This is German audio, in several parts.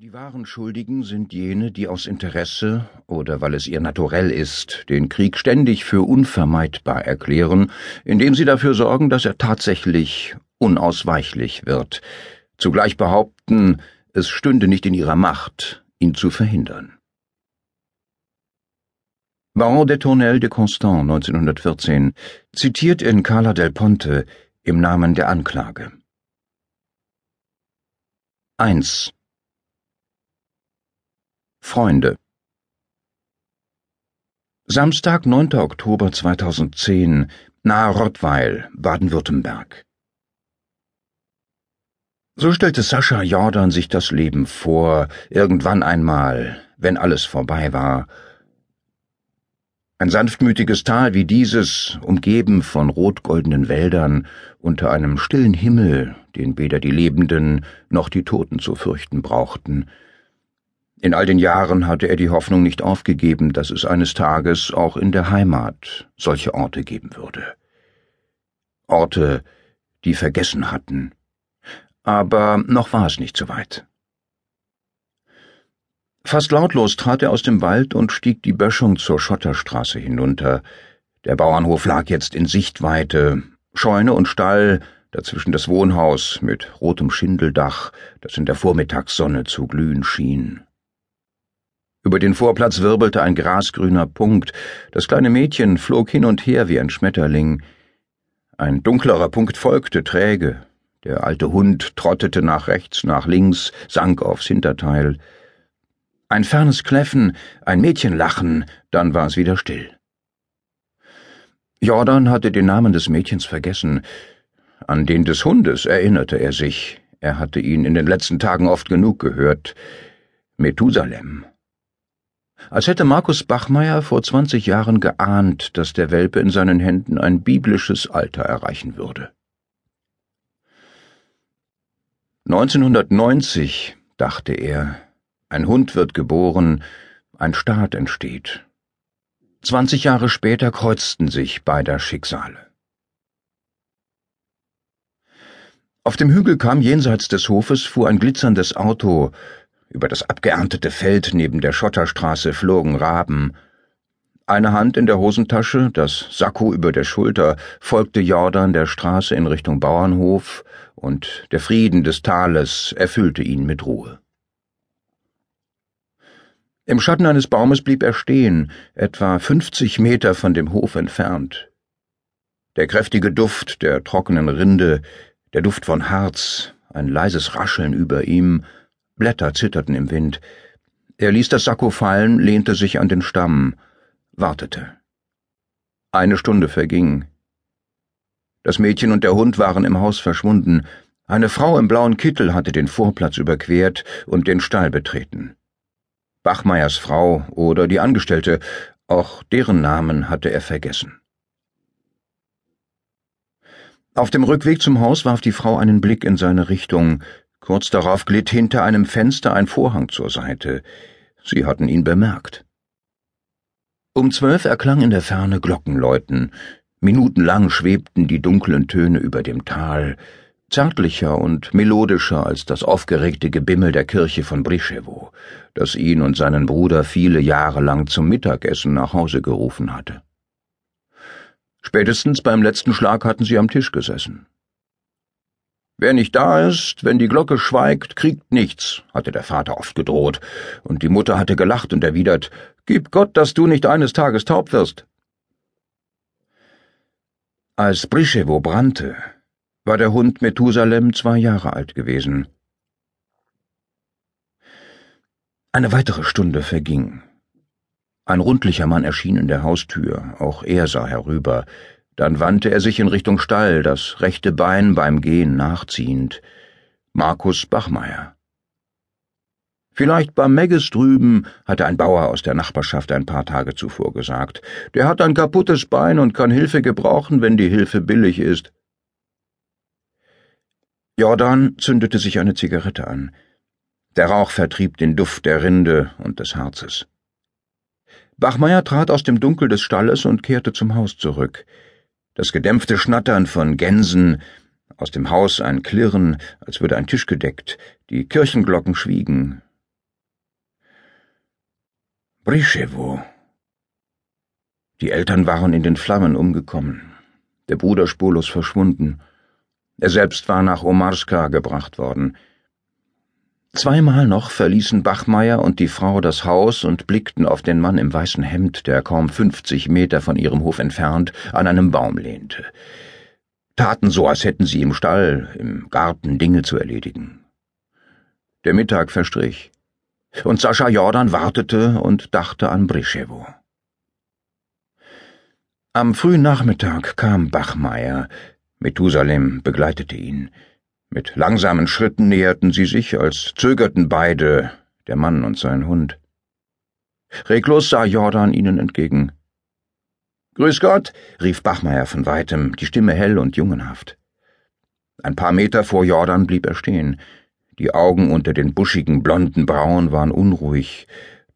Die wahren Schuldigen sind jene, die aus Interesse oder weil es ihr naturell ist, den Krieg ständig für unvermeidbar erklären, indem sie dafür sorgen, dass er tatsächlich unausweichlich wird, zugleich behaupten, es stünde nicht in ihrer Macht, ihn zu verhindern. Baron de Tournelle de Constant 1914 zitiert in Carla del Ponte im Namen der Anklage. 1. Freunde Samstag, 9. Oktober 2010, nahe Rottweil, Baden-Württemberg. So stellte Sascha Jordan sich das Leben vor, irgendwann einmal, wenn alles vorbei war. Ein sanftmütiges Tal wie dieses, umgeben von rotgoldenen Wäldern, unter einem stillen Himmel, den weder die Lebenden noch die Toten zu fürchten brauchten, in all den Jahren hatte er die Hoffnung nicht aufgegeben, dass es eines Tages auch in der Heimat solche Orte geben würde. Orte, die vergessen hatten. Aber noch war es nicht so weit. Fast lautlos trat er aus dem Wald und stieg die Böschung zur Schotterstraße hinunter. Der Bauernhof lag jetzt in Sichtweite, Scheune und Stall, dazwischen das Wohnhaus mit rotem Schindeldach, das in der Vormittagssonne zu glühen schien. Über den Vorplatz wirbelte ein grasgrüner Punkt. Das kleine Mädchen flog hin und her wie ein Schmetterling. Ein dunklerer Punkt folgte träge. Der alte Hund trottete nach rechts, nach links, sank aufs Hinterteil. Ein fernes Kläffen, ein Mädchenlachen, dann war es wieder still. Jordan hatte den Namen des Mädchens vergessen. An den des Hundes erinnerte er sich. Er hatte ihn in den letzten Tagen oft genug gehört. Methusalem als hätte Markus Bachmeier vor zwanzig Jahren geahnt, dass der Welpe in seinen Händen ein biblisches Alter erreichen würde. 1990, dachte er, ein Hund wird geboren, ein Staat entsteht. Zwanzig Jahre später kreuzten sich beider Schicksale. Auf dem Hügel kam jenseits des Hofes fuhr ein glitzerndes Auto, über das abgeerntete Feld neben der Schotterstraße flogen Raben. Eine Hand in der Hosentasche, das Sakko über der Schulter, folgte Jordan der Straße in Richtung Bauernhof, und der Frieden des Tales erfüllte ihn mit Ruhe. Im Schatten eines Baumes blieb er stehen, etwa fünfzig Meter von dem Hof entfernt. Der kräftige Duft der trockenen Rinde, der Duft von Harz, ein leises Rascheln über ihm, Blätter zitterten im Wind. Er ließ das Sakko fallen, lehnte sich an den Stamm, wartete. Eine Stunde verging. Das Mädchen und der Hund waren im Haus verschwunden. Eine Frau im blauen Kittel hatte den Vorplatz überquert und den Stall betreten. Bachmeiers Frau oder die Angestellte, auch deren Namen hatte er vergessen. Auf dem Rückweg zum Haus warf die Frau einen Blick in seine Richtung, Kurz darauf glitt hinter einem Fenster ein Vorhang zur Seite. Sie hatten ihn bemerkt. Um zwölf erklang in der Ferne Glockenläuten. Minutenlang schwebten die dunklen Töne über dem Tal, zärtlicher und melodischer als das aufgeregte Gebimmel der Kirche von Brischewo, das ihn und seinen Bruder viele Jahre lang zum Mittagessen nach Hause gerufen hatte. Spätestens beim letzten Schlag hatten sie am Tisch gesessen. Wer nicht da ist, wenn die Glocke schweigt, kriegt nichts, hatte der Vater oft gedroht, und die Mutter hatte gelacht und erwidert, Gib Gott, dass du nicht eines Tages taub wirst. Als Brischewo brannte, war der Hund Methusalem zwei Jahre alt gewesen. Eine weitere Stunde verging. Ein rundlicher Mann erschien in der Haustür, auch er sah herüber, dann wandte er sich in Richtung Stall, das rechte Bein beim Gehen nachziehend. Markus Bachmeier. Vielleicht beim Megges drüben, hatte ein Bauer aus der Nachbarschaft ein paar Tage zuvor gesagt. Der hat ein kaputtes Bein und kann Hilfe gebrauchen, wenn die Hilfe billig ist. Jordan zündete sich eine Zigarette an. Der Rauch vertrieb den Duft der Rinde und des Harzes. Bachmeier trat aus dem Dunkel des Stalles und kehrte zum Haus zurück das gedämpfte Schnattern von Gänsen, aus dem Haus ein Klirren, als würde ein Tisch gedeckt, die Kirchenglocken schwiegen. Brischewo. Die Eltern waren in den Flammen umgekommen, der Bruder spurlos verschwunden. Er selbst war nach Omarska gebracht worden, Zweimal noch verließen Bachmeier und die Frau das Haus und blickten auf den Mann im weißen Hemd, der kaum fünfzig Meter von ihrem Hof entfernt an einem Baum lehnte. Taten so, als hätten sie im Stall, im Garten Dinge zu erledigen. Der Mittag verstrich, und Sascha Jordan wartete und dachte an Brischewo. Am frühen Nachmittag kam Bachmeier. Methusalem begleitete ihn. Mit langsamen Schritten näherten sie sich, als zögerten beide, der Mann und sein Hund. Reglos sah Jordan ihnen entgegen. Grüß Gott, rief Bachmeier von weitem, die Stimme hell und jungenhaft. Ein paar Meter vor Jordan blieb er stehen. Die Augen unter den buschigen blonden Brauen waren unruhig,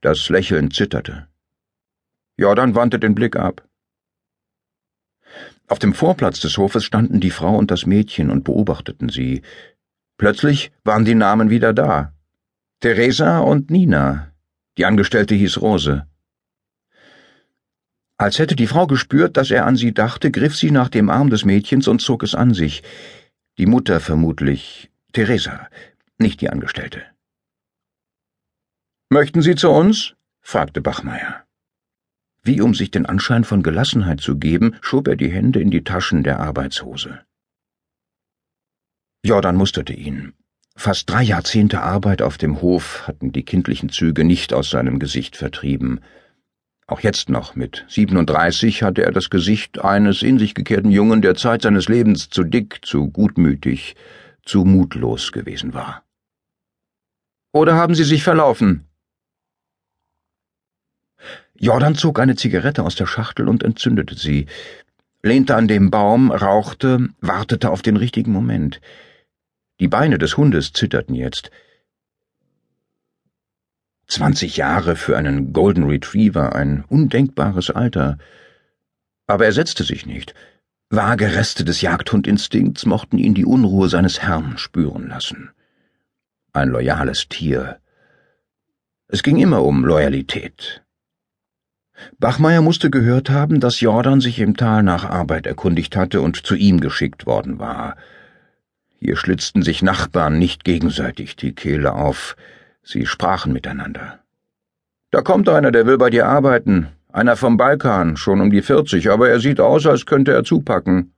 das Lächeln zitterte. Jordan wandte den Blick ab. Auf dem Vorplatz des Hofes standen die Frau und das Mädchen und beobachteten sie. Plötzlich waren die Namen wieder da. Theresa und Nina. Die Angestellte hieß Rose. Als hätte die Frau gespürt, dass er an sie dachte, griff sie nach dem Arm des Mädchens und zog es an sich. Die Mutter vermutlich, Theresa, nicht die Angestellte. Möchten Sie zu uns? fragte Bachmeier. Wie um sich den Anschein von Gelassenheit zu geben, schob er die Hände in die Taschen der Arbeitshose. Jordan musterte ihn. Fast drei Jahrzehnte Arbeit auf dem Hof hatten die kindlichen Züge nicht aus seinem Gesicht vertrieben. Auch jetzt noch, mit 37, hatte er das Gesicht eines in sich gekehrten Jungen, der Zeit seines Lebens zu dick, zu gutmütig, zu mutlos gewesen war. Oder haben Sie sich verlaufen? Jordan zog eine Zigarette aus der Schachtel und entzündete sie, lehnte an dem Baum, rauchte, wartete auf den richtigen Moment. Die Beine des Hundes zitterten jetzt. Zwanzig Jahre für einen Golden Retriever, ein undenkbares Alter. Aber er setzte sich nicht. Vage Reste des Jagdhundinstinkts mochten ihn die Unruhe seines Herrn spüren lassen. Ein loyales Tier. Es ging immer um Loyalität. Bachmeier musste gehört haben, dass Jordan sich im Tal nach Arbeit erkundigt hatte und zu ihm geschickt worden war. Hier schlitzten sich Nachbarn nicht gegenseitig die Kehle auf, sie sprachen miteinander. Da kommt einer, der will bei dir arbeiten, einer vom Balkan, schon um die vierzig, aber er sieht aus, als könnte er zupacken.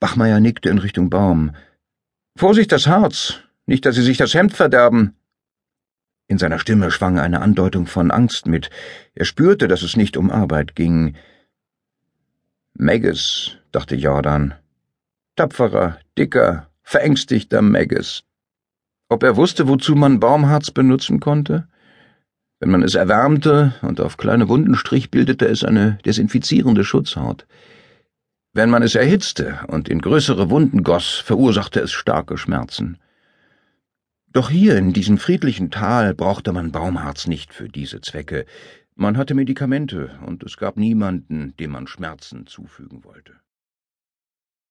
Bachmeier nickte in Richtung Baum. Vorsicht das Harz, nicht, dass Sie sich das Hemd verderben. In seiner Stimme schwang eine Andeutung von Angst mit. Er spürte, dass es nicht um Arbeit ging. Megges, dachte Jordan. Tapferer, dicker, verängstigter Megges. Ob er wusste, wozu man Baumharz benutzen konnte? Wenn man es erwärmte und auf kleine Wunden strich, bildete es eine desinfizierende Schutzhaut. Wenn man es erhitzte und in größere Wunden goss, verursachte es starke Schmerzen. Doch hier in diesem friedlichen Tal brauchte man Baumharz nicht für diese Zwecke. Man hatte Medikamente, und es gab niemanden, dem man Schmerzen zufügen wollte.